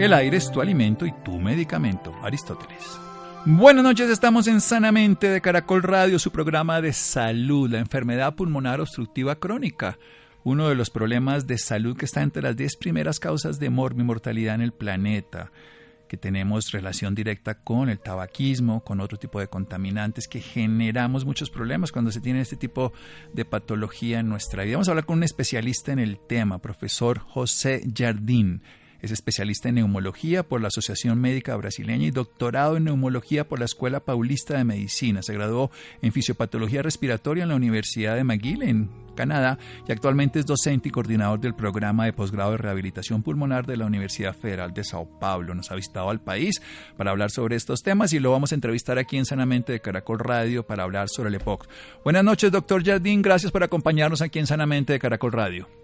El aire es tu alimento y tu medicamento. Aristóteles. Buenas noches, estamos en Sanamente de Caracol Radio, su programa de salud, la enfermedad pulmonar obstructiva crónica, uno de los problemas de salud que está entre las 10 primeras causas de mortalidad en el planeta, que tenemos relación directa con el tabaquismo, con otro tipo de contaminantes, que generamos muchos problemas cuando se tiene este tipo de patología en nuestra vida. Vamos a hablar con un especialista en el tema, profesor José Jardín. Es especialista en neumología por la Asociación Médica Brasileña y doctorado en neumología por la Escuela Paulista de Medicina. Se graduó en fisiopatología respiratoria en la Universidad de McGill, en Canadá, y actualmente es docente y coordinador del programa de posgrado de rehabilitación pulmonar de la Universidad Federal de Sao Paulo. Nos ha visitado al país para hablar sobre estos temas y lo vamos a entrevistar aquí en Sanamente de Caracol Radio para hablar sobre el EPOC. Buenas noches, doctor Jardín. Gracias por acompañarnos aquí en Sanamente de Caracol Radio.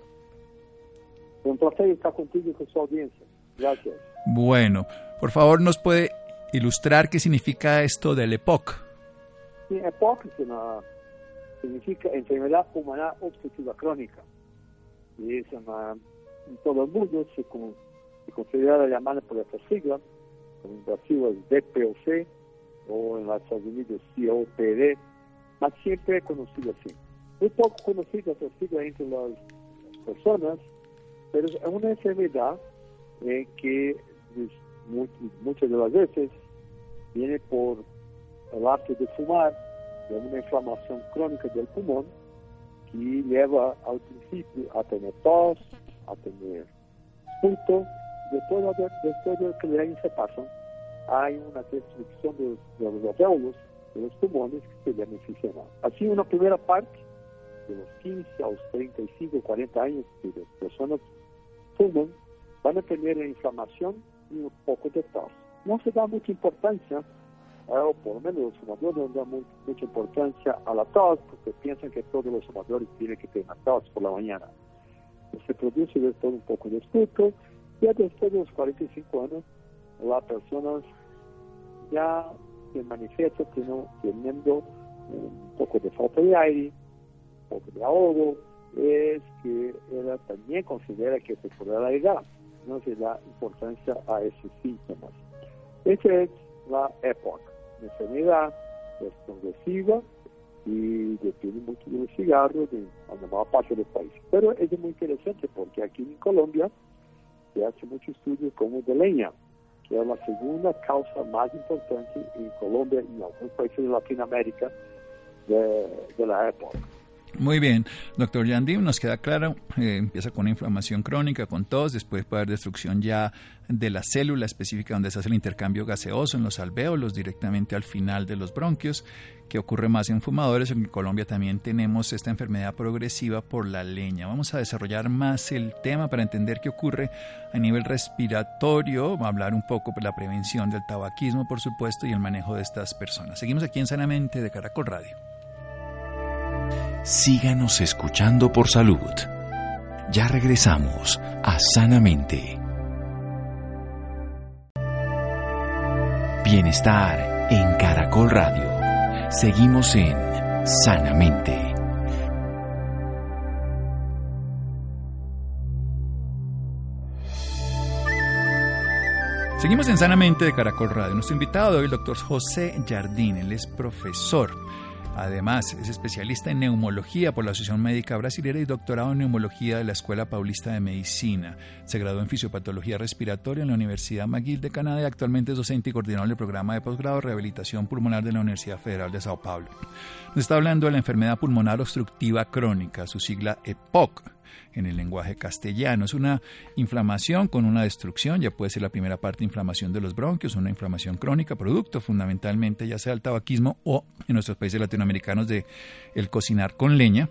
Un placer estar contigo y con su audiencia. Gracias. Bueno, por favor, ¿nos puede ilustrar qué significa esto del EPOC? Sí, EPOC significa enfermedad pulmonar obstructiva crónica. Y es una, en todo el mundo se, se considera llamada por esta sigla, en Brasil es DPOC o en los Estados Unidos COPD, mas siempre es conocido así. Muy poco conocida esta sigla entre las personas, pero es una enfermedad eh, que pues, muchas de las veces viene por el acto de fumar, de una inflamación crónica del pulmón que lleva al principio a tener tos, a tener punto, después de, después de que años se pasan, hay una destrucción de, de los alvéolos, de los pulmones que se benefician. Así, una primera parte, de los 15 a los 35, 40 años, que las personas fuman, van a tener inflamación y un poco de tos. No se da mucha importancia, o por lo menos los fumadores no dan mucha importancia a la tos porque piensan que todos los fumadores tienen que tener tos por la mañana. Se produce después un poco de escuto y después de los 45 años la persona ya se manifiesta teniendo un poco de falta de aire, un poco de ahogo, es que ella también considera que se puede alargar, no se da importancia a esos síntomas. Esa es la época. La enfermedad es progresiva y depende mucho del cigarro de la mayor parte del país. Pero es muy interesante porque aquí en Colombia se hace mucho estudio como de leña, que es la segunda causa más importante en Colombia y en algunos países de Latinoamérica de, de la época. Muy bien, doctor Yandim, nos queda claro, eh, empieza con una inflamación crónica, con tos, después puede haber destrucción ya de la célula específica donde se hace el intercambio gaseoso en los alvéolos directamente al final de los bronquios, que ocurre más en fumadores. En Colombia también tenemos esta enfermedad progresiva por la leña. Vamos a desarrollar más el tema para entender qué ocurre a nivel respiratorio, Vamos a hablar un poco de la prevención del tabaquismo, por supuesto, y el manejo de estas personas. Seguimos aquí en Sanamente de Caracol Radio. Síganos escuchando por salud. Ya regresamos a Sanamente. Bienestar en Caracol Radio. Seguimos en Sanamente. Seguimos en Sanamente de Caracol Radio. Nuestro invitado de hoy, el doctor José Jardín. Él es profesor Además, es especialista en neumología por la Asociación Médica Brasilera y doctorado en neumología de la Escuela Paulista de Medicina. Se graduó en fisiopatología respiratoria en la Universidad McGill de Canadá y actualmente es docente y coordinador del programa de posgrado de rehabilitación pulmonar de la Universidad Federal de Sao Paulo. Nos está hablando de la enfermedad pulmonar obstructiva crónica, su sigla EPOC en el lenguaje castellano. Es una inflamación con una destrucción, ya puede ser la primera parte inflamación de los bronquios, una inflamación crónica, producto fundamentalmente ya sea el tabaquismo o en nuestros países latinoamericanos de el cocinar con leña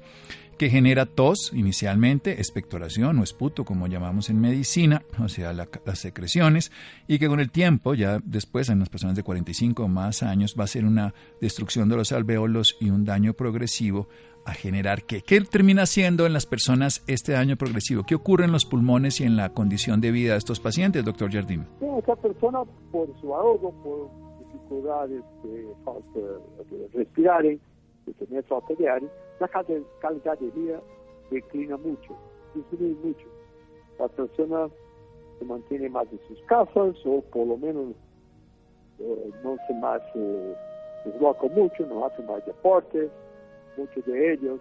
que genera tos inicialmente, expectoración o esputo, como llamamos en medicina, o sea, las secreciones, y que con el tiempo, ya después en las personas de 45 o más años, va a ser una destrucción de los alveolos y un daño progresivo a generar qué? ¿Qué termina siendo en las personas este daño progresivo? ¿Qué ocurre en los pulmones y en la condición de vida de estos pacientes, doctor Jardín? esta persona, por su ahogo, por dificultades de, falta de respirar, de tener falta de aire, la calidad de vida declina mucho, disminuye mucho. La persona se mantiene más en sus casas o por lo menos eh, no se más eh, desloca mucho, no hace más deporte muchos de ellos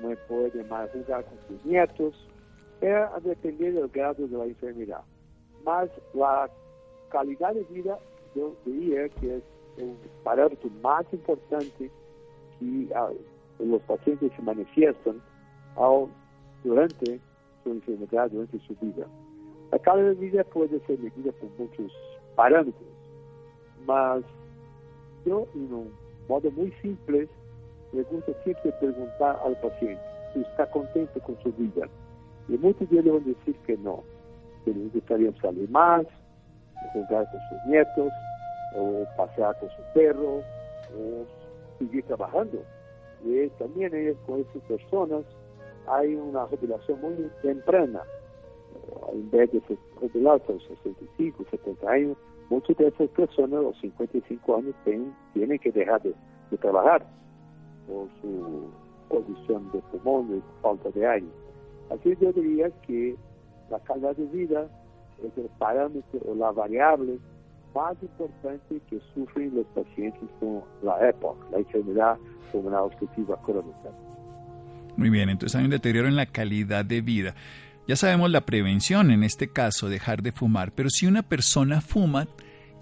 no pueden más jugar con sus nietos, es a depender del grado de la enfermedad. Más la calidad de vida, yo diría que es el parámetro más importante que ah, los pacientes se manifiestan durante su enfermedad, durante su vida. La calidad de vida puede ser medida por muchos parámetros, mas yo, en un modo muy simple, me gusta siempre preguntar al paciente si está contento con su vida. Y muchos de ellos van a decir que no, que les gustaría salir más, jugar con sus nietos, o pasear con su perro, o seguir trabajando. Y también con esas personas hay una jubilación muy temprana. En vez de jubilarse a los 65, 70 años, muchas de esas personas a los 55 años tienen que dejar de trabajar por su condición de pulmón y falta de aire. Así yo diría que la calidad de vida es el parámetro o la variable más importante que sufren los pacientes con la EPOC, la enfermedad pulmonar obstructiva crónica. Muy bien, entonces hay un deterioro en la calidad de vida. Ya sabemos la prevención, en este caso, dejar de fumar, pero si una persona fuma,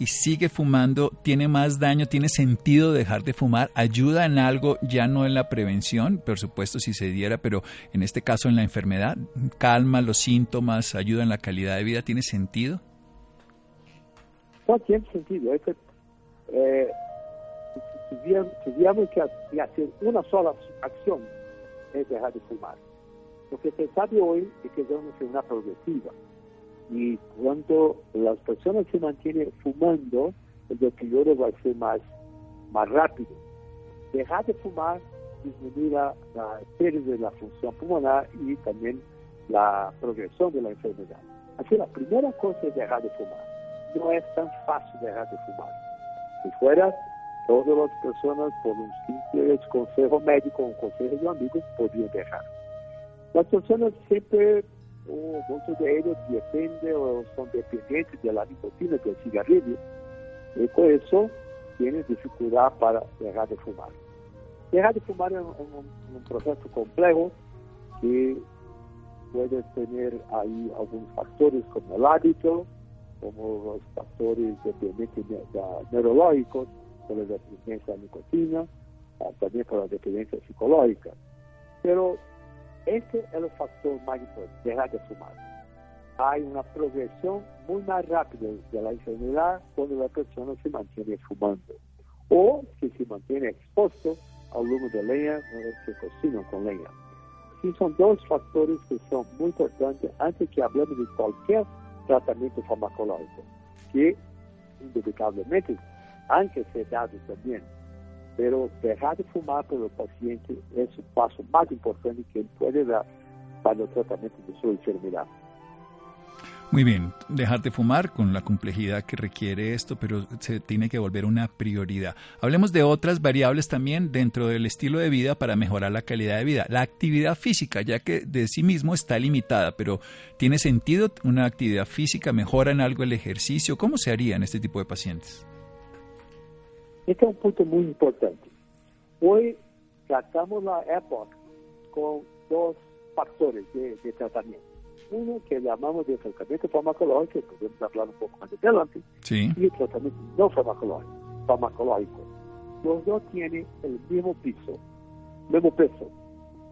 y sigue fumando, tiene más daño, tiene sentido dejar de fumar, ayuda en algo, ya no en la prevención, por supuesto si se diera, pero en este caso en la enfermedad, calma los síntomas, ayuda en la calidad de vida, ¿tiene sentido? No tiene sentido. Es que, eh, tuviéramos que hacer una sola acción, es dejar de fumar. Lo que se sabe hoy es que es una progresiva y cuando las personas se mantienen fumando, el deterioro va a ser más, más rápido. Dejar de fumar disminuye la, pérdida de la función pulmonar y también la progresión de la enfermedad. Así la primera cosa es dejar de fumar. No es tan fácil dejar de fumar. Si fuera, todas las personas por un simple consejo médico un consejo de amigos podrían dejar. Las personas siempre o muchos de ellos dependen o son dependientes de la nicotina del cigarrillo y por eso tienen dificultad para dejar de fumar. Dejar de fumar es un, proceso complejo que puede tener ahí algunos factores como el hábito, como los factores dependientes neurológicos, por la dependencia de nicotina, también por la dependencia psicológica. Pero este es el factor dejar de fumar. Hay una progresión muy más rápida de la enfermedad cuando la persona se mantiene fumando o si se mantiene expuesto al humo de leña o se cocina con leña. Sí, son dos factores que son muy importantes antes que hablemos de cualquier tratamiento farmacológico, que indudablemente han que ser dados también pero dejar de fumar para el paciente es el paso más importante que él puede dar para el tratamiento de su enfermedad. Muy bien, dejar de fumar con la complejidad que requiere esto, pero se tiene que volver una prioridad. Hablemos de otras variables también dentro del estilo de vida para mejorar la calidad de vida. La actividad física, ya que de sí mismo está limitada, pero ¿tiene sentido una actividad física? ¿Mejora en algo el ejercicio? ¿Cómo se haría en este tipo de pacientes? Este es un punto muy importante. Hoy tratamos la época con dos factores de, tratamiento. Uno que llamamos de tratamiento farmacológico, que podemos hablar un poco más adelante, y el tratamiento no farmacológico, farmacológico. Los dos tienen el mismo piso, mismo peso.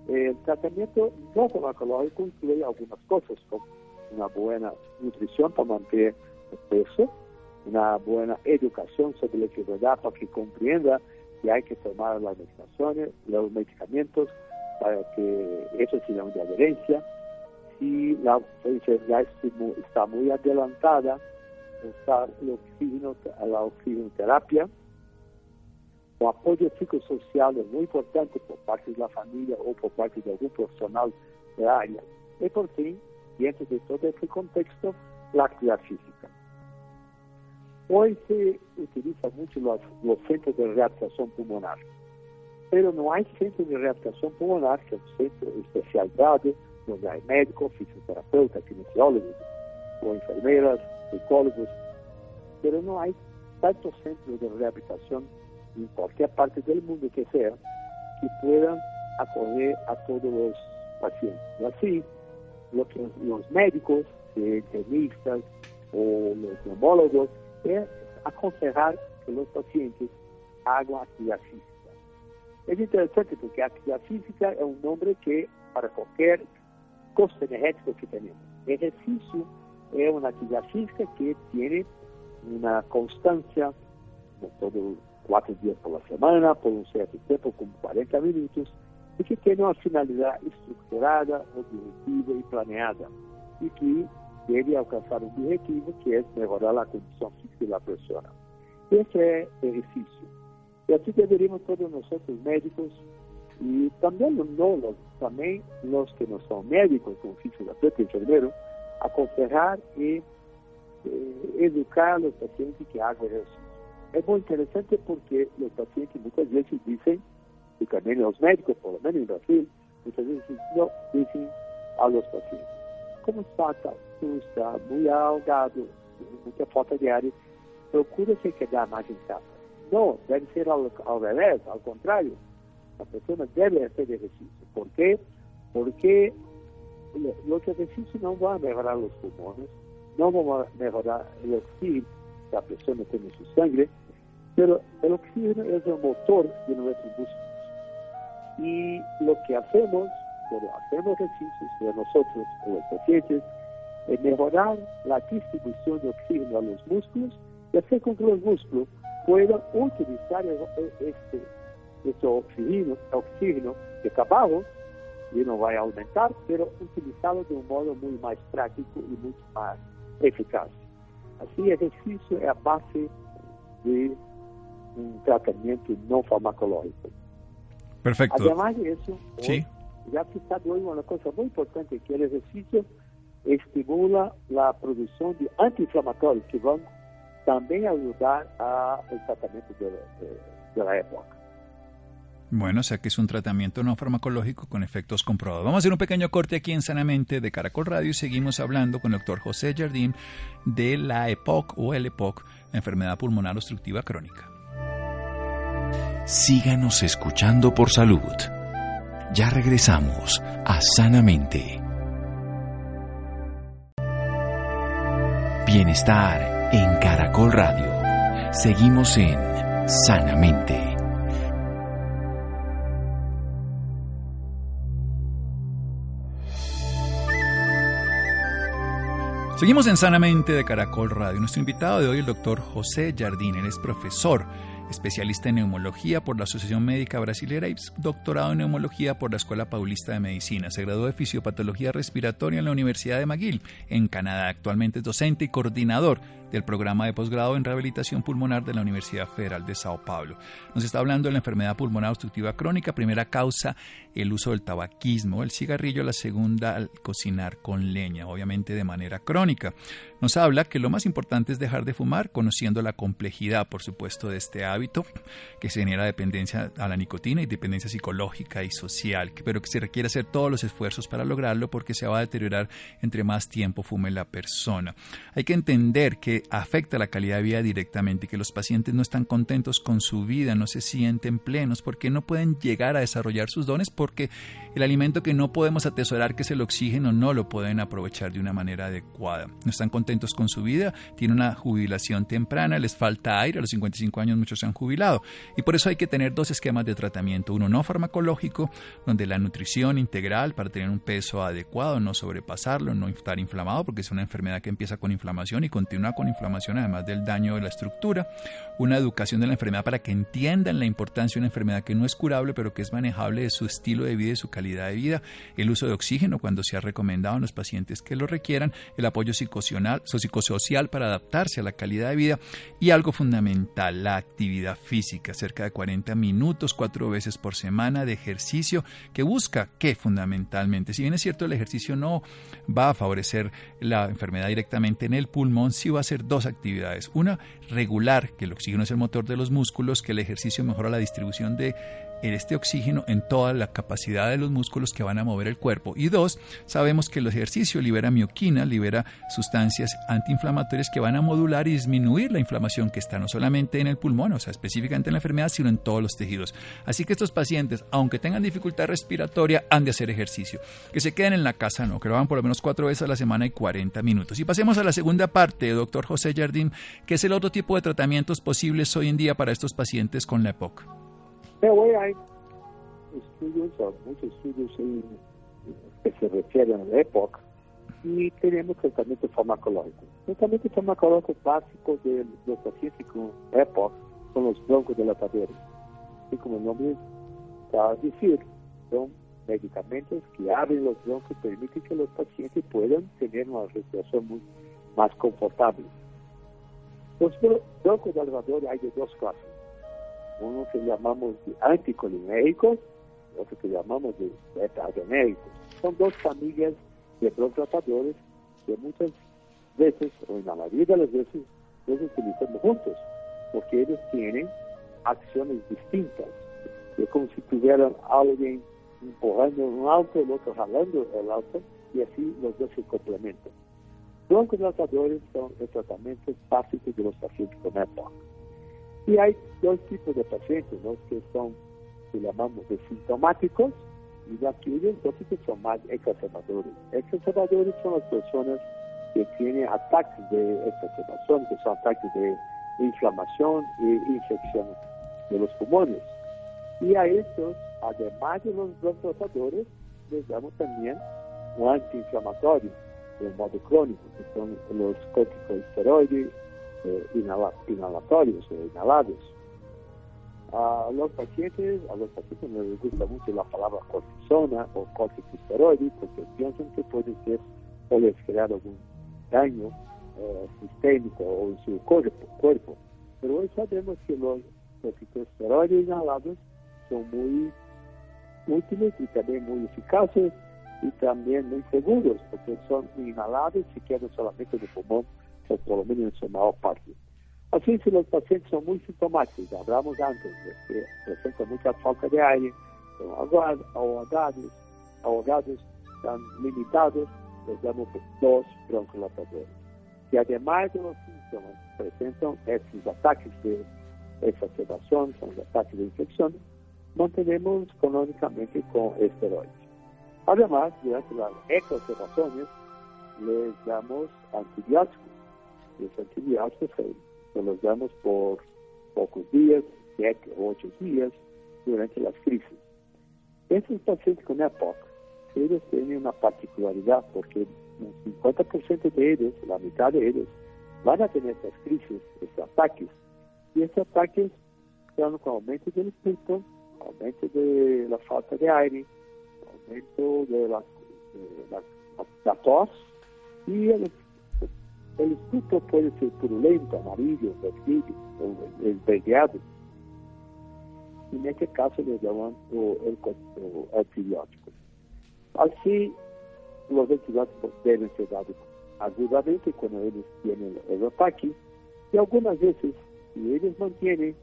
El tratamiento no farmacológico incluye algunas cosas, como una buena nutrición para mantener el peso, una buena educación sobre la enfermedad para que comprenda que hay que tomar las medicaciones, los medicamentos para que eso sea de adherencia. Si la enfermedad está muy adelantada, usar el oxígeno, la oxigenoterapia. O apoyo psicossocial es muy importante por parte de la familia o por parte de algún profesional de área. Y por fin, dentro de todo ese contexto, la actividad física. Hoy se utiliza mucho los, los centros de readaptación pulmonar, pero no hay centro de readaptación pulmonar, que es un centro especializado, donde hay médicos, fisioterapeutas, kinesiólogos, o enfermeras, psicólogos, pero no hay tantos centros de rehabilitación en cualquier parte del mundo que sea que puedan acoger a todos los pacientes. Y así, lo que los médicos, internistas o los neumólogos, es aconsejar que los pacientes hagan actividad física. Es interesante porque actividad física es un nombre que para cualquier costo energético que tenemos. Ejercicio es una actividad física que tiene una constancia, todos cuatro días por la semana, por un cierto tiempo, como 40 minutos, y que tiene una finalidad estructurada, objetiva y planeada, y que debe alcanzar un objetivo que es mejorar la condición física de la persona. Ese es el ejercicio. Y así deberíamos todos nosotros médicos y también los no, también los que no son médicos, como fisioterapeuta y enfermero, aconsejar y eh, educar a los pacientes que hagan ejercicio. Es muy interesante porque los pacientes muchas veces dicen, y también los médicos, por lo menos en Brasil, muchas veces no dicen a los pacientes, ¿cómo está? Tú está muy ahogado, tiene mucha falta de aire, procura se quedar más en casa. No, debe ser al, al revés, al contrario. La persona debe hacer ejercicio. ¿Por qué? Porque los ejercicios no van a mejorar los pulmones, no vamos a mejorar el oxígeno que la persona tiene en su sangre, pero el oxígeno es el motor de nuestros músculos. Y lo que hacemos cuando hacemos ejercicios de nosotros, los pacientes, es mejorar la distribución de oxígeno a los músculos y hacer con que los músculos puedan utilizar este, este oxígeno, oxígeno que acabamos y no va a aumentar, pero utilizarlo de un modo muy más práctico y mucho más eficaz. Así, ejercicio es a base de un tratamiento no farmacológico. Perfecto. Además de eso, ¿Sí? Ya se está hoy una cosa muy importante, que el ejercicio estimula la producción de antiinflamatorios que van también a ayudar al tratamiento de, de, de la época. Bueno, o sea que es un tratamiento no farmacológico con efectos comprobados. Vamos a hacer un pequeño corte aquí en Sanamente de Caracol Radio y seguimos hablando con el doctor José Jardín de la EPOC o el EPOC, la enfermedad pulmonar obstructiva crónica. Síganos escuchando por salud. Ya regresamos a Sanamente. Bienestar en Caracol Radio. Seguimos en Sanamente. Seguimos en Sanamente de Caracol Radio. Nuestro invitado de hoy, el doctor José Jardín, él es profesor especialista en neumología por la Asociación Médica Brasilera y doctorado en neumología por la Escuela Paulista de Medicina. Se graduó de fisiopatología respiratoria en la Universidad de McGill, en Canadá. Actualmente es docente y coordinador del programa de posgrado en rehabilitación pulmonar de la Universidad Federal de Sao Paulo. Nos está hablando de la enfermedad pulmonar obstructiva crónica, primera causa el uso del tabaquismo, el cigarrillo, la segunda al cocinar con leña, obviamente de manera crónica. Nos habla que lo más importante es dejar de fumar, conociendo la complejidad, por supuesto, de este hábito, que genera dependencia a la nicotina y dependencia psicológica y social, pero que se requiere hacer todos los esfuerzos para lograrlo porque se va a deteriorar entre más tiempo fume la persona. Hay que entender que afecta la calidad de vida directamente, que los pacientes no están contentos con su vida, no se sienten plenos, porque no pueden llegar a desarrollar sus dones, porque el alimento que no podemos atesorar, que es el oxígeno, no lo pueden aprovechar de una manera adecuada. No están contentos con su vida, tienen una jubilación temprana, les falta aire, a los 55 años muchos se han jubilado. Y por eso hay que tener dos esquemas de tratamiento, uno no farmacológico, donde la nutrición integral para tener un peso adecuado, no sobrepasarlo, no estar inflamado, porque es una enfermedad que empieza con inflamación y continúa con inflamación, además del daño de la estructura, una educación de la enfermedad para que entiendan la importancia de una enfermedad que no es curable, pero que es manejable de su estilo de vida y su calidad de vida, el uso de oxígeno cuando se ha recomendado a los pacientes que lo requieran, el apoyo psicosocial, para adaptarse a la calidad de vida y algo fundamental, la actividad física, cerca de 40 minutos, cuatro veces por semana de ejercicio que busca que fundamentalmente, si bien es cierto el ejercicio no va a favorecer la enfermedad directamente en el pulmón, sí va a dos actividades. Una, regular, que el oxígeno es el motor de los músculos, que el ejercicio mejora la distribución de este oxígeno en toda la capacidad de los músculos que van a mover el cuerpo. Y dos, sabemos que el ejercicio libera mioquina, libera sustancias antiinflamatorias que van a modular y disminuir la inflamación que está no solamente en el pulmón, o sea, específicamente en la enfermedad, sino en todos los tejidos. Así que estos pacientes, aunque tengan dificultad respiratoria, han de hacer ejercicio. Que se queden en la casa, no, que lo hagan por lo menos cuatro veces a la semana y 40 minutos. Y pasemos a la segunda parte, doctor José Jardín, que es el otro tipo de tratamientos posibles hoy en día para estos pacientes con la EPOC. Pero hoy hay estudios, muchos estudios que se refieren a la época y tenemos tratamiento farmacológico. El tratamiento farmacológico básico de los pacientes con EPOC son los broncodilatadores. Y como el nombre está a decir, son medicamentos que abren los broncos y permiten que los pacientes puedan tener una respiración más confortable. Los broncodilatadores hay de dos clases uno que llamamos de anticolinéricos, otro que llamamos de beta-adrenéricos. Son dos familias de broncodilatadores que muchas veces, o en la mayoría de las veces, los utilizamos juntos, porque ellos tienen acciones distintas. Es como si tuvieran alguien empujando un auto, el otro jalando el auto, y así los dos se complementan. Broncodilatadores son el tratamiento básico de los pacientes con EPOC. Y hay dos tipos de pacientes, los que son, que llamamos de sintomáticos, y aquellos que son más exacerbadores. Exacerbadores son las personas que tienen ataques de exacerbación, que son ataques de inflamación e infección de los pulmones. Y a estos, además de los broncodilatadores, les damos también un antiinflamatorio de modo crónico, que son los corticosteroides, eh, inhalatorios o inhalados. A los pacientes, a los pacientes les gusta mucho la palabra cortisona o corticosteroide porque piensan que puede ser puede crear algún daño eh, sistémico o en su cuerpo, cuerpo. Pero hoy sabemos que los corticosteroides inhalados son muy útiles y también muy eficaces y también muy seguros porque son inhalados y quedan solamente en el pulmón o por menos en su mayor parte. Así, si los pacientes son muy sintomáticos, hablamos antes de que presentan falta de aire, son ahogados, ahogados, están limitados, les damos dos broncodilatadores. Y además de los síntomas, presentan estos ataques de exacerbación, son los ataques de infección, mantenemos cronónicamente con esteroides. Además, durante las exacerbaciones, les damos antibióticos los antibióticos se los damos por pocos días, siete o ocho días, durante las crisis. Estos pacientes con EPOC, ellos tienen una particularidad porque un 50% de ellos, la mitad de ellos, van a tener estas crisis, estos ataques. Y estos ataques son con aumento del espíritu, aumento de la falta de aire, aumento de la, de la, tos y el el escudo puede ser purulento, amarillo, vermelho o esverdeado. En este caso le llaman el, antibiótico. Así, los antibióticos deben ser dados agudamente cuando ellos tienen el ataque y algunas veces, si ellos mantienen,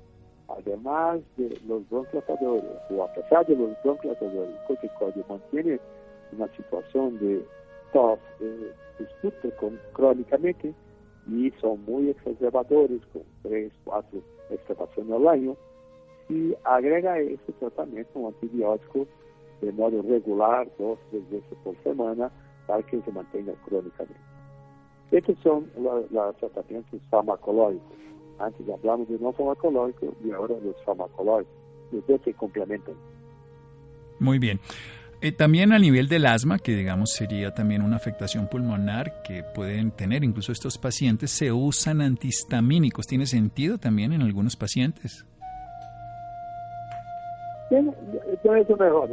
además de los bronquilatadores, o a pesar de los bronquilatadores, el corticoide mantiene una situación de tos, eh, discute con, crónicamente y son muy exacerbadores, con tres, cuatro exacerbaciones al año, y agrega ese tratamiento un antibiótico de modo regular, dos, tres veces por semana, para que se mantenga crónicamente. Estos son los, tratamientos farmacológicos. Antes hablamos de no farmacológico y ahora los farmacológicos. Los dos se complementan. Muy bien. Eh, también a nivel del asma, que digamos sería también una afectación pulmonar que pueden tener incluso estos pacientes, se usan antihistamínicos. ¿Tiene sentido también en algunos pacientes? Tiene, eso mejor.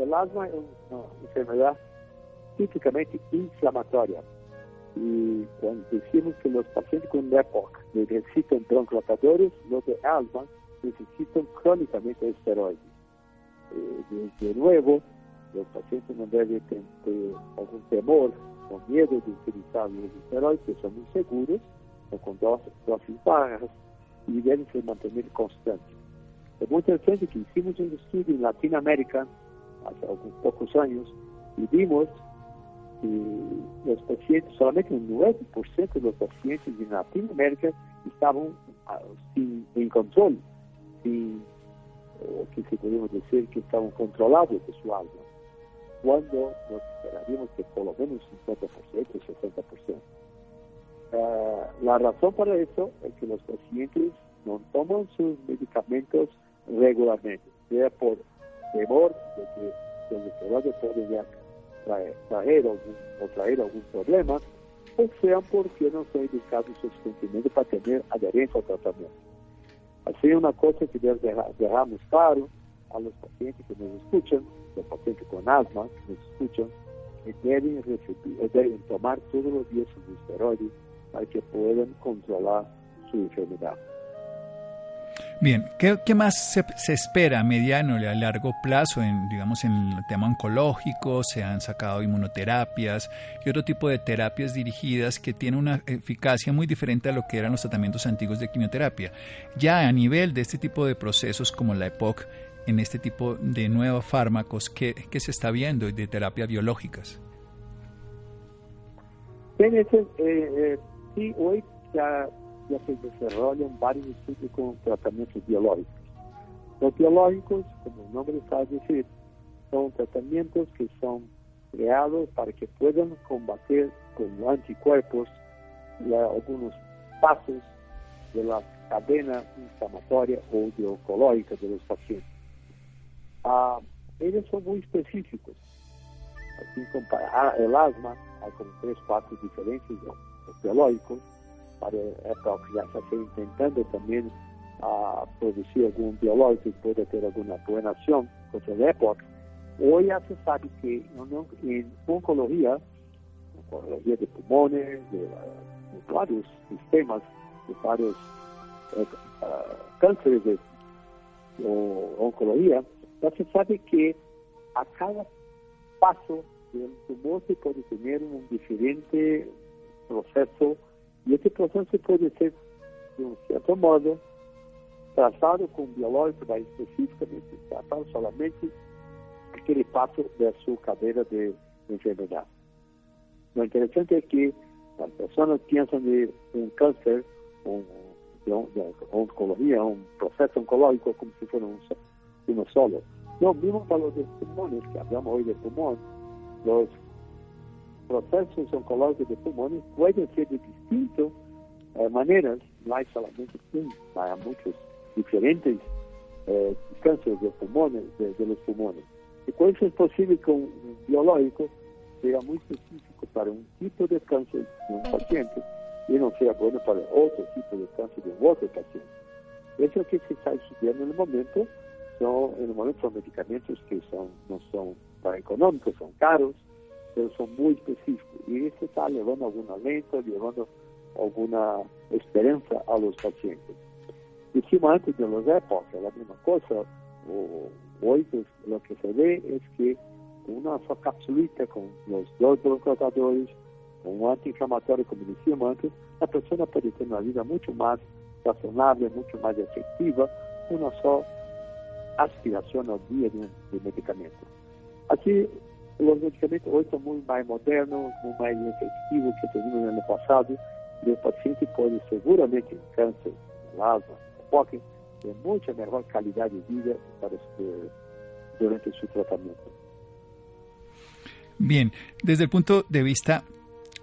El asma es una enfermedad típicamente inflamatoria. Y cuando decimos que los pacientes con EPOC necesitan broncolatadores, los de asma necesitan crónicamente esteroides. Eh, de nuevo, los pacientes no deben tener algún temor o miedo de utilizar los esteroides, que son muy seguros, o con dosis bajas, y deben se mantener constantes. Es muy interesante que hicimos un estudio en Latinoamérica hace algunos pocos años y vimos que los pacientes, solamente un 9% de los pacientes en Latinoamérica estaban ah, sin, en control, sin, o que se podemos decir que estaban controlados de su alma, cuando nos esperaríamos que por lo menos 50%, 60%. Uh, la razón para eso es que los pacientes no toman sus medicamentos regularmente, sea por temor de que los esteroides pueden traer, traer, algún, o traer algún problema, o sea porque no son indicados suficientemente para tener adherencia al tratamiento. Así una cosa que dejamos claro a los pacientes que nos escuchan, los pacientes con asma que nos escuchan, que deben, recibir, deben tomar todos los días sus esteroides para que puedan controlar su enfermedad. Bien, ¿qué, más se, espera a mediano y a largo plazo en, digamos, en el tema oncológico? Se han sacado inmunoterapias y otro tipo de terapias dirigidas que tienen una eficacia muy diferente a lo que eran los tratamientos antiguos de quimioterapia. Ya a nivel de este tipo de procesos como la EPOC, en este tipo de nuevos fármacos, ¿qué, se está viendo de terapias biológicas? Eh, eh, sí, hoy ya ya se desarrollan varios estudios con tratamientos biológicos. Los biológicos, como el nombre está a decir, son tratamientos que son creados para que puedan combatir con anticuerpos algunos pasos de la cadena inflamatoria o de oncológica de los pacientes. Ah, ellos son muy específicos. Así como para ah, el asma, hay como tres pasos diferentes de los biológicos para a época já está se intentando também a produzir algum biológico que pode ter alguma boa ação contra a época. Hoje já se sabe que em oncologia, oncologia de pulmões, de, de vários sistemas, de vários uh, cânceres de ou oncologia, já se sabe que a cada passo do tumor se pode ter um diferente processo e esse processo pode ser, de um certo modo, tratado com biológico, mas especificamente tratado somente aquele passo da sua cadeira de enfermidade. O interessante é que as pessoas pensam de um câncer, um, de, de oncologia, um processo oncológico como se fosse um, um solo. Não, mesmo para os pulmões, que hablamos hoje de pulmão, os procesos oncológicos de pulmões podem ser de distintas eh, maneiras, não há solamente um, há muitos diferentes eh, cânceres de pulmões, de, de los pulmões. E com isso é possível que um biológico seja muito específico para um tipo de câncer de um paciente e não seja bom para outro tipo de câncer de outro paciente. Isso é o que se está estudando no momento. São, no momento, são medicamentos que são, não são tão econômicos, são caros, pero son muy específicos. Y eso está llevando alguna lenta, llevando alguna esperanza a los pacientes. Decimos antes de los épocas, la misma cosa, o, hoy pues, lo que se ve es que una sola capsulita con los dos bloqueadores, un antiinflamatorio, como decíamos antes, la persona puede tener una vida mucho más razonable, mucho más efectiva, una sola aspiración al día de, de medicamento. Así, os medicamentos hoje são muito mais modernos, muito mais efetivos que tivemos no ano passado, e o paciente pode seguramente câncer, asma, POC, ter muita melhor qualidade de vida para su, durante su tratamiento. Bien, desde el punto de vista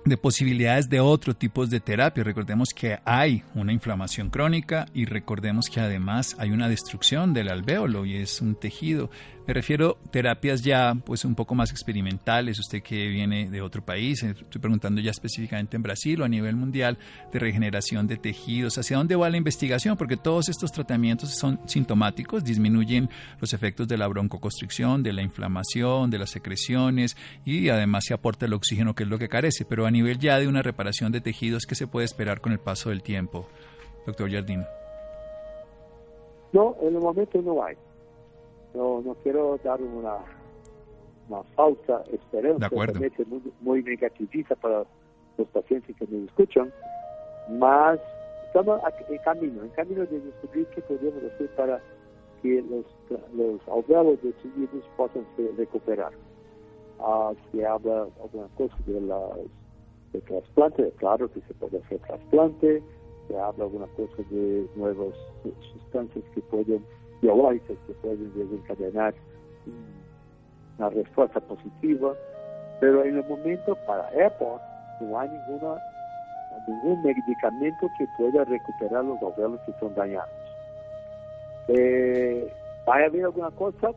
de posibilidades de otro tipo de terapia. Recordemos que hay una inflamación crónica y recordemos que además hay una destrucción del alvéolo y es un tejido. Me refiero a terapias ya pues un poco más experimentales, usted que viene de otro país, eh, estoy preguntando ya específicamente en Brasil o a nivel mundial de regeneración de tejidos, ¿hacia dónde va la investigación? Porque todos estos tratamientos son sintomáticos, disminuyen los efectos de la broncoconstricción, de la inflamación, de las secreciones y además se aporta el oxígeno que es lo que carece, pero a nivel ya de una reparación de tejidos, ¿qué se puede esperar con el paso del tiempo, doctor Jardín? No, en el momento no hay. No, no quiero dar una, una falsa esperanza, de acuerdo. muy, muy negativista para los pacientes que me escuchan, mas estamos en camino, en camino de descubrir qué podemos hacer para que los, los alvéolos destruidos puedan ser recuperados. Ah, se habla alguna cosa de las de trasplante, claro que se puede hacer trasplante, se habla alguna cosa de nuevas sustancias que pueden, biológicas que pueden desencadenar una respuesta positiva, pero en el momento para EPOC no hay ninguna, ningún medicamento que pueda recuperar los alvéolos que están dañados. Eh, ¿Va a haber alguna cosa?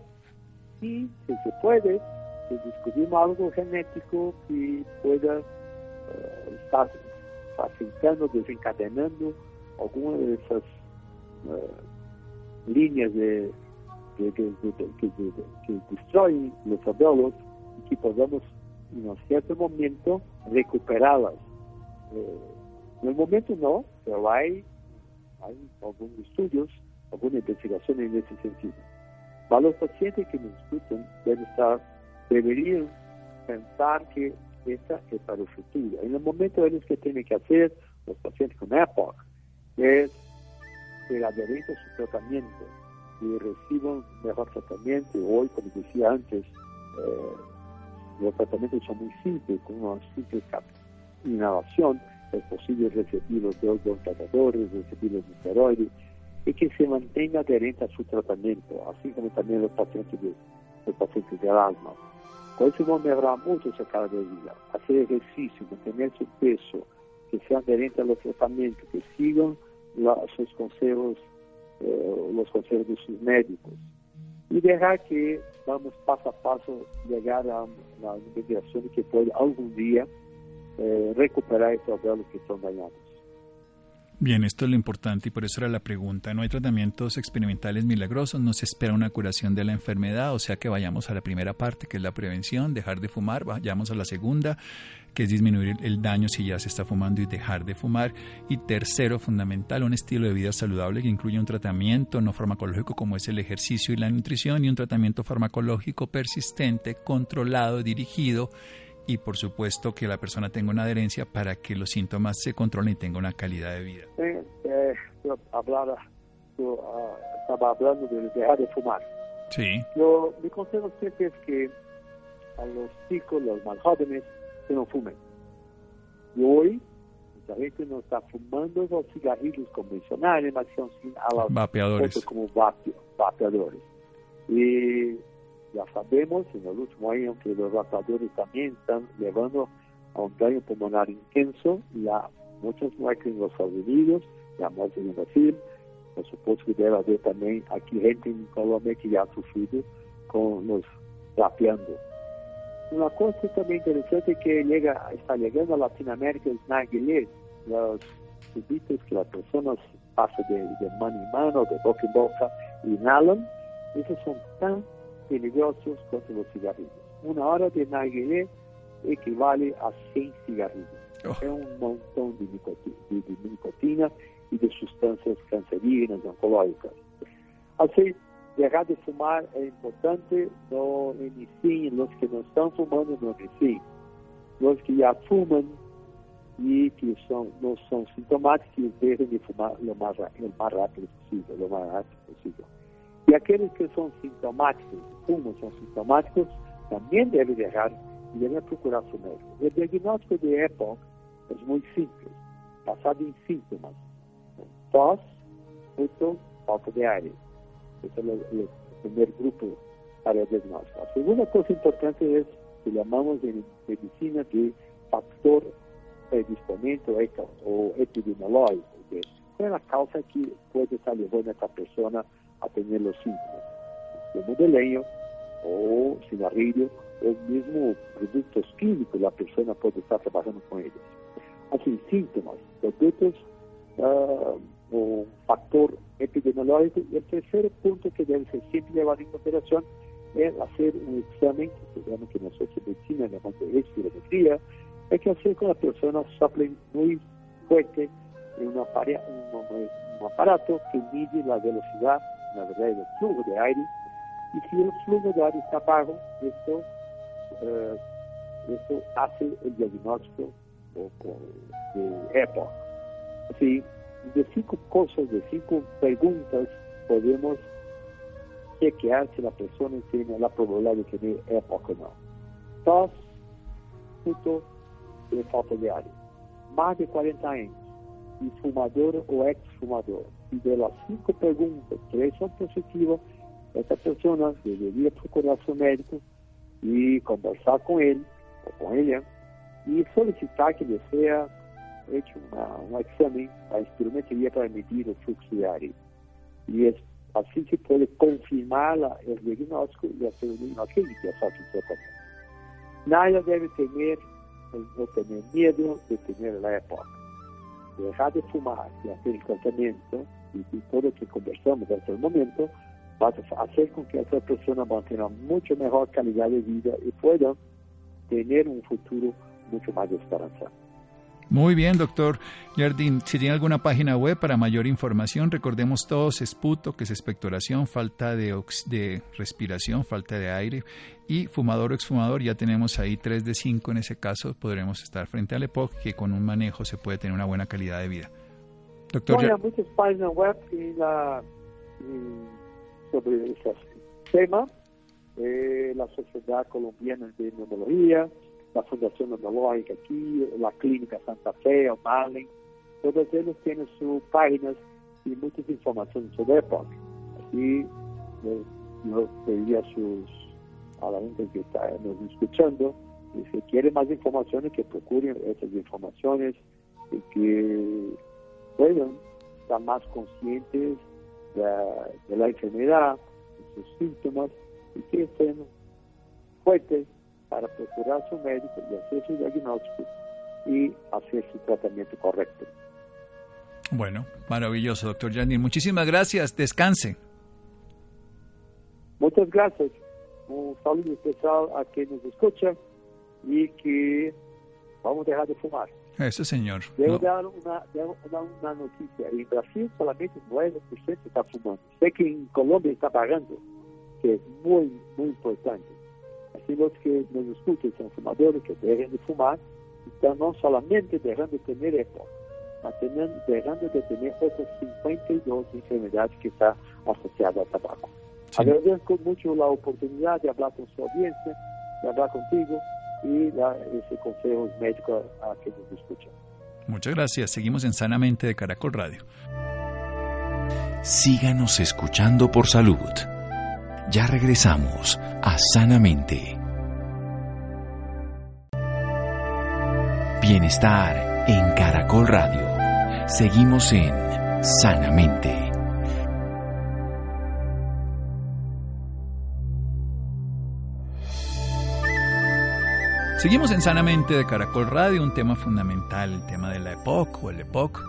Sí, si se puede, si descubrimos algo genético que pueda uh, estar facilitando, desencadenando alguma dessas uh, linhas de, de, que destroem os alvéolos e que podamos, em um certo momento, recuperá-las. Eh, no momento não, pero há, há alguns estudos, alguma investigação nesse sentido. Para os pacientes que nos escutam, devem estar, deveriam pensar que esta é para o futuro. E no momento, eles que têm que fazer, os pacientes com EPOC, é ser aderentes a seu tratamento e recebam melhor tratamento. Hoje, como dizia antes, eh, os tratamentos são muito simples, com uma simples inalação, é possível receber os dois tratadores, receber os esteroides, e que se mantenha aderente a seu tratamento, assim como também os pacientes de, os pacientes de asma. Com isso vão melhorar muito a sua calidade de vida. Fazer exercício, manter seu peso, que sean aderentes ao tratamento, que sigam os seus conselhos, eh, os conselhos dos seus médicos. E deixar que vamos passo a passo chegar a uma investigação que pode algum dia eh, recuperar esses alvéolos que estão dañados. Bien, esto es lo importante y por eso era la pregunta. No hay tratamientos experimentales milagrosos, no se espera una curación de la enfermedad, o sea que vayamos a la primera parte, que es la prevención, dejar de fumar, vayamos a la segunda, que es disminuir el daño si ya se está fumando y dejar de fumar. Y tercero, fundamental, un estilo de vida saludable que incluye un tratamiento no farmacológico como es el ejercicio y la nutrición y un tratamiento farmacológico persistente, controlado, dirigido y por supuesto que la persona tenga una adherencia para que los síntomas se controlen y tenga una calidad de vida. Eh, eh, yo hablaba, yo, uh, estaba hablando de dejar de fumar. Sí. Yo, mi consejo siempre es que a los chicos, los más jóvenes, que no fumen. Y hoy, mucha gente no está fumando los cigarrillos convencionales, mas son a las vapeadores. como vape, vapeadores. Y já sabemos, no último ano, que os vapeadores também estão levando a um dano pulmonar intenso e há muitas muertes nos Estados Unidos, e há muertes no Brasil. Por suposto que deve haver também aqui gente em Colômbia que já sofrido com nos vapeando. Uma coisa também interessante é que chega, está chegando a Latinoamérica os narguilés, os subitos que as pessoas passam de, de mano em mano, de boca em boca, e inalam. Esses são tão peligrosos contra los cigarrillos. Una hora de narguilé equivale a 100 cigarrillos. Oh. Es un montón de nicotina, de, de nicotina, y de sustancias cancerígenas, oncológicas. Así, dejar de fumar es importante, no inicien, los que no están fumando no inicien. Los que ya fuman y que son, no son sintomáticos, dejen de fumar lo más, lo más rápido posible, lo más rápido posible. E aqueles que são sintomáticos, fumam são sintomáticos, também devem errar e devem procurar seu médico. O diagnóstico de EPOC é muito simples, passado em sintomas. Tos, muito falta de ar. Esse é o, o primeiro grupo para o diagnóstico. A segunda coisa importante é que chamamos em medicina de fator predisponimento ou epidemiológico, qual é a causa que pode estar levando essa pessoa a ter os síntomas, como de lenho, ou cigarrilho, ou mesmo produtos químicos, a pessoa pode estar trabalhando com eles. Assim, síntomas, produtos, uh, um fator epidemiológico. E o terceiro ponto que deve ser sempre levado em consideração é fazer um exame, que digamos que nós somos medicina, chamamos de espirometria, é que hacer com a pessoa sopla muito forte em um, um, aparato que mide a velocidade, na verdade, o fluxo de aire, e se o fluxo de aire está baixo, isso, uh, isso hace o diagnóstico de EPOC. Assim, de cinco coisas, de cinco perguntas, podemos chequear se a pessoa tem a probabilidade de ter EPOC ou não. Tos, puto e falta de ar. Mais de 40 anos, e fumador ou ex-fumador. E das cinco perguntas, três são positivas, essa pessoa deveria procurar seu médico e conversar com ele, ou com ele, e solicitar que ele seja feito uma, um exame, a espirometria para medir o fluxo de ar. E assim se pode confirmar o diagnóstico e fazer o diagnóstico e a sorte do tratamento. Nada deve temer, não temer medo de ter a época. Deixar de fumar e fazer tratamento, e, e tudo o que conversamos até o momento, vai fazer com que essa pessoa mantenha muito melhor qualidade de vida e possa ter um futuro muito mais esperançado. Muy bien, doctor Jardín. Si tiene alguna página web para mayor información, recordemos todos esputo, que es expectoración, falta de, de respiración, falta de aire y fumador o exfumador. Ya tenemos ahí 3 de 5 en ese caso. Podremos estar frente al EPOC, que con un manejo se puede tener una buena calidad de vida. Doctor bueno, muchas páginas web y la, y sobre ese tema. Eh, la Sociedad Colombiana de Neumología, da Fundação Neurológica aqui, a Clínica Santa Fé, o Marlin, todos eles têm suas páginas e muitas informações sobre época. Aqui, eu, eu pediria a seus a la gente que está nos escuchando, y si quieren más informaciones, que procuren esas informaciones y que puedan estar más conscientes de, de la enfermedad, de sus síntomas, y que estén fuertes para procurar seu médico e fazer seu diagnóstico e fazer seu tratamento correto. Bueno, maravilloso, doctor Janir. Muchísimas gracias. Descanse. Muchas gracias. Un saludo especial a quien nos escucha y que vamos a dejar de fumar. Eso, señor. Debo no. dar una, debo dar una noticia. En Brasil solamente 9% está fumando. Sé que en Colombia está pagando, que es muy, muy importante. Os que nos escutam são fumadores que deixam de fumar, estão não somente deixando de ter EPOC, mas deixando de ter outras 52 enfermidades que estão associadas ao tabaco. Sim. Agradeço muito a oportunidade de falar com sua audiência, de falar contigo e dar esse conselho médicos a que nos escutam. Muchas gracias. Seguimos en Sanamente de Caracol Radio. Síganos escuchando por salud. Ya regresamos a Sanamente. Bienestar en Caracol Radio. Seguimos en Sanamente. Seguimos en Sanamente de Caracol Radio, un tema fundamental, el tema de la EPOC o el EPOC.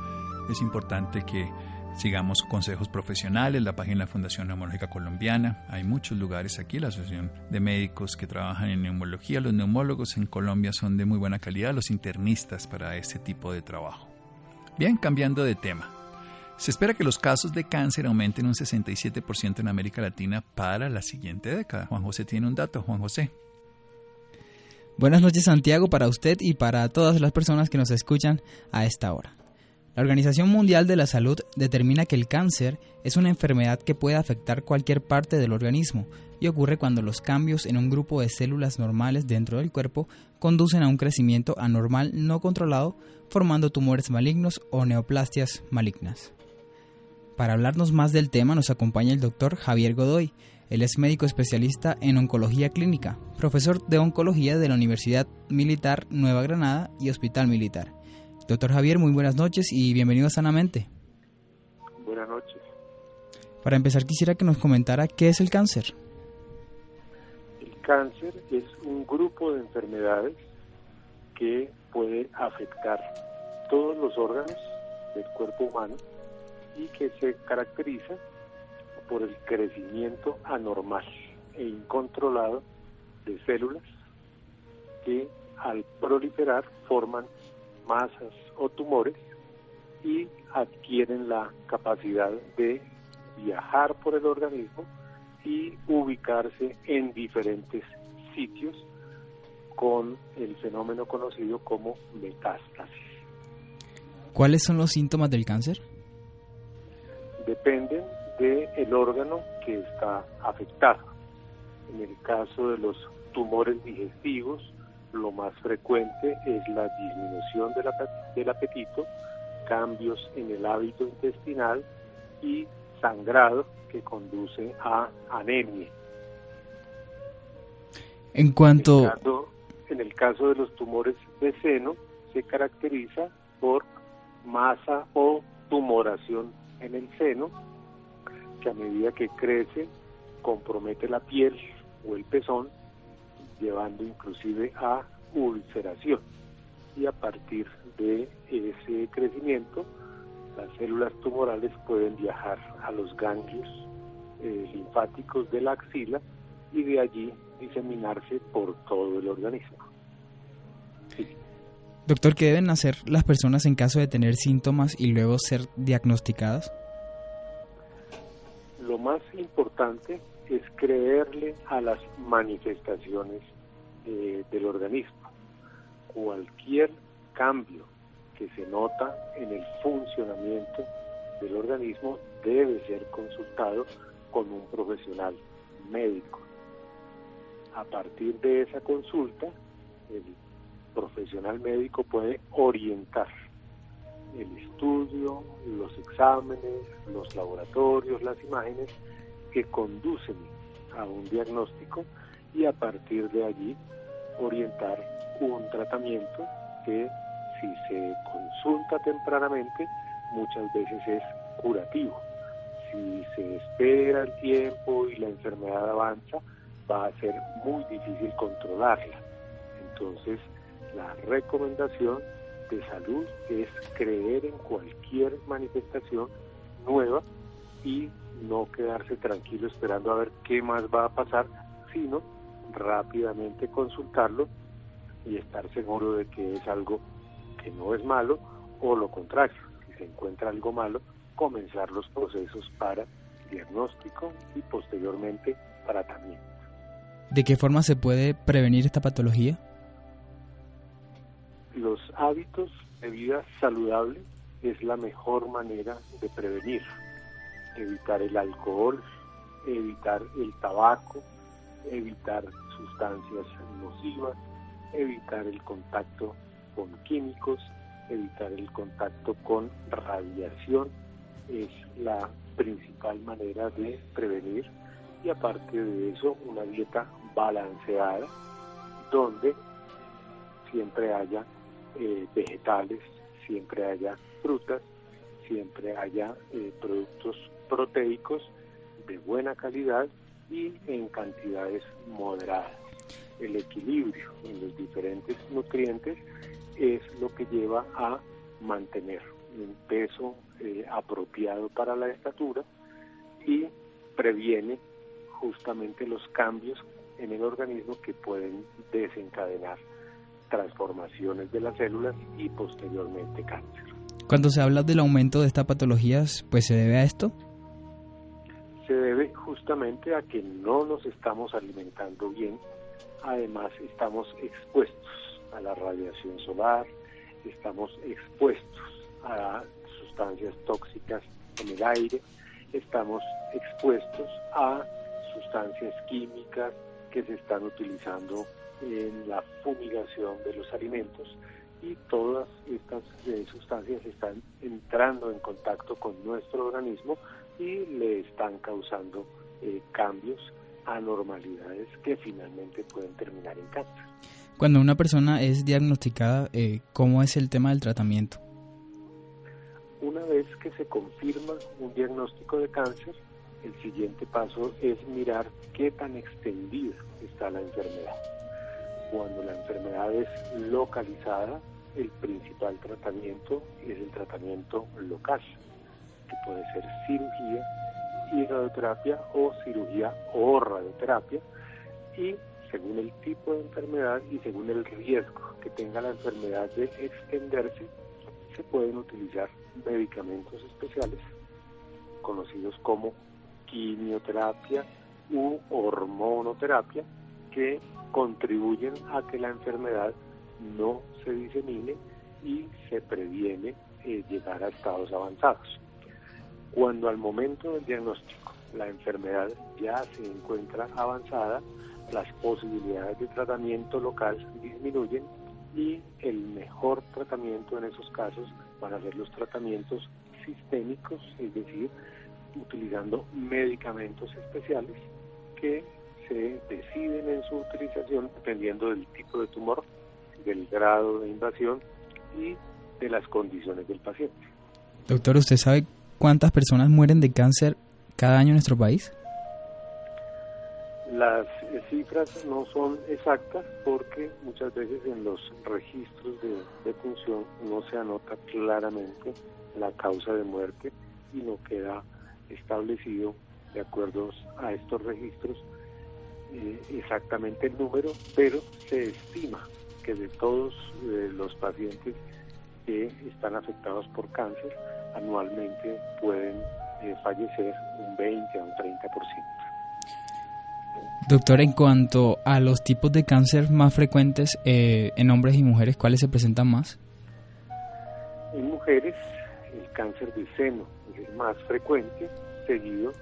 Es importante que Sigamos consejos profesionales, la página de la Fundación Neumológica Colombiana. Hay muchos lugares aquí, la Asociación de Médicos que trabajan en neumología. Los neumólogos en Colombia son de muy buena calidad, los internistas para este tipo de trabajo. Bien, cambiando de tema. Se espera que los casos de cáncer aumenten un 67% en América Latina para la siguiente década. Juan José tiene un dato. Juan José. Buenas noches Santiago para usted y para todas las personas que nos escuchan a esta hora. La Organización Mundial de la Salud determina que el cáncer es una enfermedad que puede afectar cualquier parte del organismo y ocurre cuando los cambios en un grupo de células normales dentro del cuerpo conducen a un crecimiento anormal no controlado, formando tumores malignos o neoplastias malignas. Para hablarnos más del tema nos acompaña el doctor Javier Godoy. Él es médico especialista en oncología clínica, profesor de oncología de la Universidad Militar Nueva Granada y Hospital Militar Doctor Javier, muy buenas noches y bienvenido a Sanamente. Buenas noches. Para empezar, quisiera que nos comentara qué es el cáncer. El cáncer es un grupo de enfermedades que puede afectar todos los órganos del cuerpo humano y que se caracteriza por el crecimiento anormal e incontrolado de células que al proliferar forman masas o tumores y adquieren la capacidad de viajar por el organismo y ubicarse en diferentes sitios con el fenómeno conocido como metástasis. ¿Cuáles son los síntomas del cáncer? Dependen del órgano que está afectado. En el caso de los tumores digestivos, lo más frecuente es la disminución del, apetito, cambios en el hábito intestinal y sangrado que conduce a anemia. En cuanto... En el, caso, en el caso de los tumores de seno, se caracteriza por masa o tumoración en el seno, que a medida que crece compromete la piel o el pezón, llevando inclusive a ulceración. Y a partir de ese crecimiento, las células tumorales pueden viajar a los ganglios eh, linfáticos de la axila y de allí diseminarse por todo el organismo. Doctor, ¿qué deben hacer las personas en caso de tener síntomas y luego ser diagnosticadas? Lo más importante es creerle a las manifestaciones eh, del organismo. Cualquier cambio que se nota en el funcionamiento del organismo debe ser consultado con un profesional médico. A partir de esa consulta, el profesional médico puede orientar el estudio, los exámenes, los laboratorios, las imágenes que conducen a un diagnóstico y a partir de allí orientar un tratamiento que si se consulta tempranamente muchas veces es curativo. Si se espera el tiempo y la enfermedad avanza, va a ser muy difícil controlarla. Entonces, la recomendación de salud es creer en cualquier manifestación nueva y no quedarse tranquilo esperando a ver qué más va a pasar, sino rápidamente consultarlo y estar seguro de que es algo que no es malo o lo contrario, si se encuentra algo malo, comenzar los procesos para diagnóstico y posteriormente tratamiento. ¿De qué forma se puede prevenir esta patología? Los hábitos de vida saludable es la mejor manera de prevenir. Evitar el alcohol, evitar el tabaco, evitar sustancias nocivas, evitar el contacto con químicos, evitar el contacto con radiación. Es la principal manera de prevenir y aparte de eso una dieta balanceada donde siempre haya eh, vegetales, siempre haya frutas, siempre haya eh, productos proteicos de buena calidad y en cantidades moderadas. El equilibrio en los diferentes nutrientes es lo que lleva a mantener un peso eh, apropiado para la estatura y previene justamente los cambios en el organismo que pueden desencadenar transformaciones de las células y posteriormente cáncer. Cuando se habla del aumento de estas patologías, pues se debe a esto? Se debe justamente a que no nos estamos alimentando bien, además estamos expuestos a la radiación solar, estamos expuestos a sustancias tóxicas en el aire, estamos expuestos a sustancias químicas que se están utilizando en la fumigación de los alimentos. Y todas estas eh, sustancias están entrando en contacto con nuestro organismo y le están causando eh, cambios, anormalidades que finalmente pueden terminar en cáncer. Cuando una persona es diagnosticada, eh, ¿cómo es el tema del tratamiento? una vez que se confirma un diagnóstico de cáncer, el siguiente paso es mirar qué tan extendida está la enfermedad. Cuando la enfermedad es localizada, el principal tratamiento es el tratamiento local, puede ser cirugía radioterapia o cirugía o radioterapia y según el tipo de enfermedad y según el riesgo que tenga la enfermedad de extenderse, se pueden utilizar medicamentos especiales conocidos como quimioterapia u hormonoterapia que contribuyen a que la enfermedad no se disemine y se previene eh, llegar a estados avanzados. Cuando al momento del diagnóstico la enfermedad ya se encuentra avanzada, las posibilidades de tratamiento local disminuyen y el mejor tratamiento en esos casos van a ser los tratamientos sistémicos, es decir, utilizando medicamentos especiales que se deciden en su utilización dependiendo del tipo de tumor, del grado de invasión y de las condiciones del paciente. Doctor, ¿usted sabe cuántas personas mueren de cáncer cada año en nuestro país? Las cifras no son exactas porque muchas veces en los registros de defunción no se anota claramente la causa de muerte y no queda establecido de acuerdo a estos registros eh, exactamente el número, pero se estima que de todos eh, los pacientes que están afectados por cáncer anualmente pueden eh, fallecer un 20 a un 30%. Doctor, en cuanto a los tipos de cáncer más frecuentes en hombres y mujeres, ¿cuáles se presentan más? En mujeres, el cáncer de seno es el más frecuente, seguido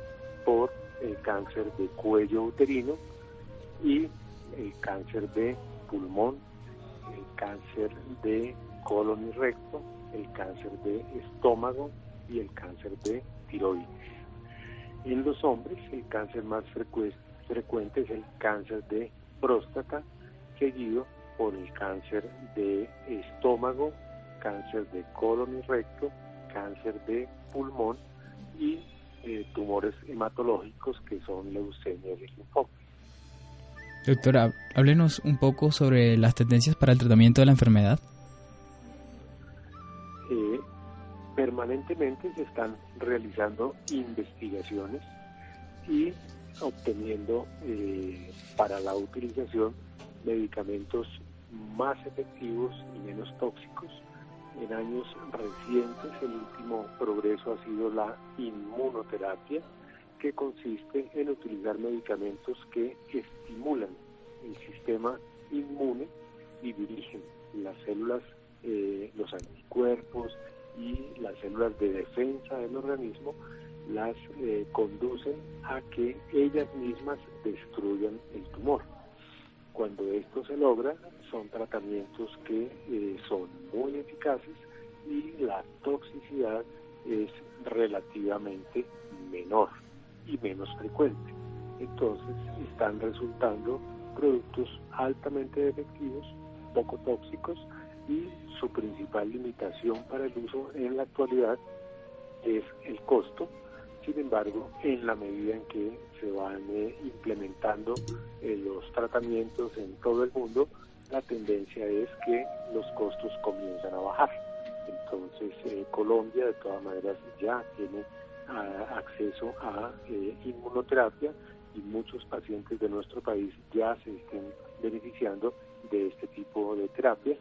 por el cáncer de cuello uterino y el cáncer de pulmón, el cáncer de colon y recto, el cáncer de estómago y el cáncer de tiroides. En los hombres el cáncer más frecuente es el cáncer de próstata, seguido por el cáncer de estómago, cáncer de colon y recto, cáncer de pulmón y eh, tumores hematológicos que son leucemia y linfoma. Doctora, háblenos un poco sobre las tendencias para el tratamiento de la enfermedad. Permanentemente se están realizando investigaciones y obteniendo eh, para la utilización medicamentos más efectivos y menos tóxicos. En años recientes el último progreso ha sido la inmunoterapia, que consiste en utilizar medicamentos que estimulan el sistema inmune y dirigen las células, eh, los anticuerpos y las células de defensa del organismo, las eh, conducen a que ellas mismas destruyan el tumor. Cuando esto se logra, son tratamientos que eh, son muy eficaces y la toxicidad es relativamente menor y menos frecuente. Entonces están resultando productos altamente efectivos, poco tóxicos y su principal limitación para el uso en la actualidad es el costo. Sin embargo, en la medida en que se van eh, implementando eh, los tratamientos en todo el mundo, la tendencia es que los costos comienzan a bajar. Entonces, eh, Colombia de todas maneras ya tiene acceso a inmunoterapia y muchos pacientes de nuestro país ya se estén beneficiando de este tipo de terapia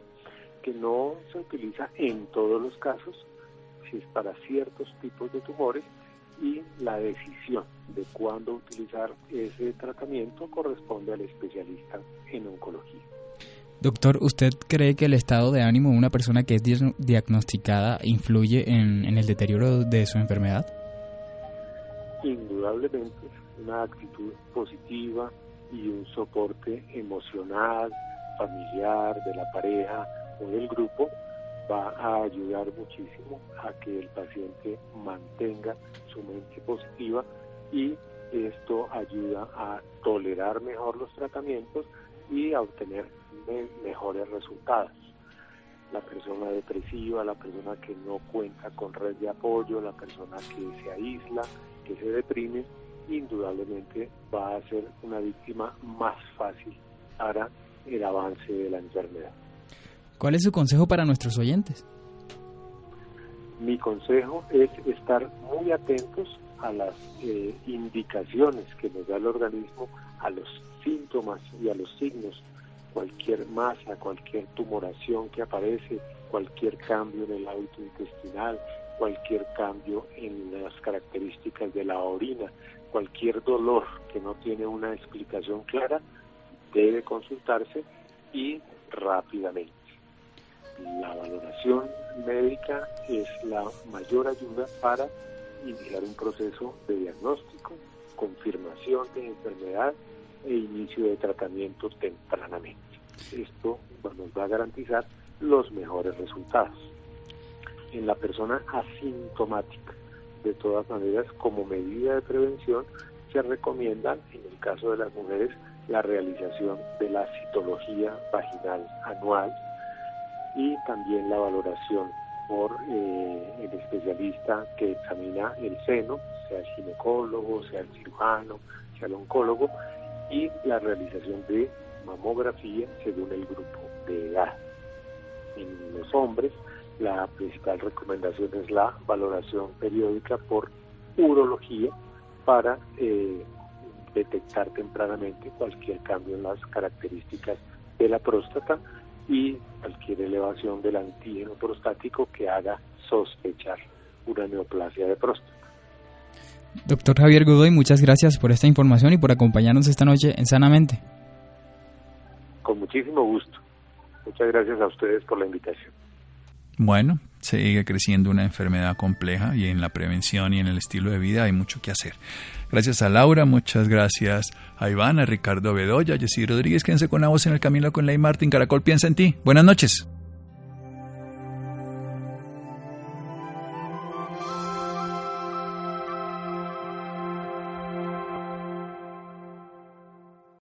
que no se utiliza en todos los casos, si es para ciertos tipos de tumores y la decisión de cuándo utilizar ese tratamiento corresponde al especialista en oncología. Doctor, ¿usted cree que el estado de ánimo de una persona que es diagnosticada influye en el deterioro de su enfermedad? indudablemente una actitud positiva y un soporte emocional, familiar, de la pareja o del grupo, va a ayudar muchísimo a que el paciente mantenga su mente positiva y esto ayuda a tolerar mejor los tratamientos y a obtener mejores resultados. la persona depresiva, la persona que no cuenta con red de apoyo, la persona que se aísla, que se deprime, indudablemente va a ser una víctima más fácil para el avance de la enfermedad. ¿Cuál es su consejo para nuestros oyentes? Mi consejo es estar muy atentos a las eh, indicaciones que nos da el organismo, a los síntomas y a los signos cualquier masa, cualquier tumoración que aparece, cualquier cambio en el hábito intestinal, cualquier cambio en las características de la orina, cualquier dolor que no tiene una explicación clara, debe consultarse y rápidamente. La valoración médica es la mayor ayuda para iniciar un proceso de diagnóstico, confirmación de enfermedad e inicio de tratamiento tempranamente. Esto nos va a garantizar los mejores resultados. En la persona asintomática, de todas maneras, como medida de prevención, se recomiendan, en el caso de las mujeres, la realización de la citología vaginal anual y también la valoración por eh, el especialista que examina el seno, sea el ginecólogo, sea el cirujano, sea el oncólogo, y la realización de mamografía según el grupo de edad. En los hombres, la principal recomendación es la valoración periódica por urología para eh, detectar tempranamente cualquier cambio en las características de la próstata y cualquier elevación del antígeno prostático que haga sospechar una neoplasia de próstata. Doctor Javier Godoy, muchas gracias por esta información y por acompañarnos esta noche en Sanamente. Con muchísimo gusto. Muchas gracias a ustedes por la invitación. Bueno, sigue creciendo una enfermedad compleja y en la prevención y en el estilo de vida hay mucho que hacer. Gracias a Laura, muchas gracias a Iván, a Ricardo Bedoya, a Jessy Rodríguez, quédense con la voz en el camino con Ley Martín. Caracol piensa en ti. Buenas noches.